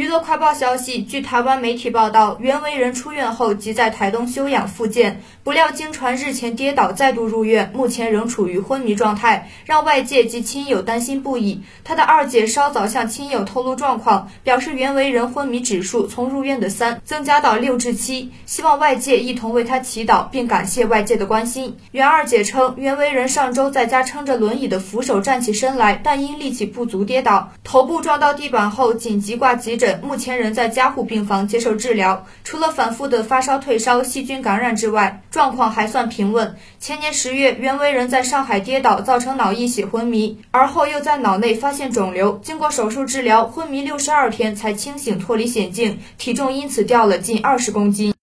娱乐快报消息，据台湾媒体报道，袁惟仁出院后即在台东休养复健，不料经传日前跌倒，再度入院，目前仍处于昏迷状态，让外界及亲友担心不已。他的二姐稍早向亲友透露状况，表示袁惟仁昏迷指数从入院的三增加到六至七，希望外界一同为他祈祷，并感谢外界的关心。袁二姐称，袁惟仁上周在家撑着轮椅的扶手站起身来，但因力气不足跌倒，头部撞到地板后紧急挂急诊。目前仍在加护病房接受治疗，除了反复的发烧、退烧、细菌感染之外，状况还算平稳。前年十月，袁惟仁在上海跌倒，造成脑溢血昏迷，而后又在脑内发现肿瘤，经过手术治疗，昏迷六十二天才清醒，脱离险境，体重因此掉了近二十公斤。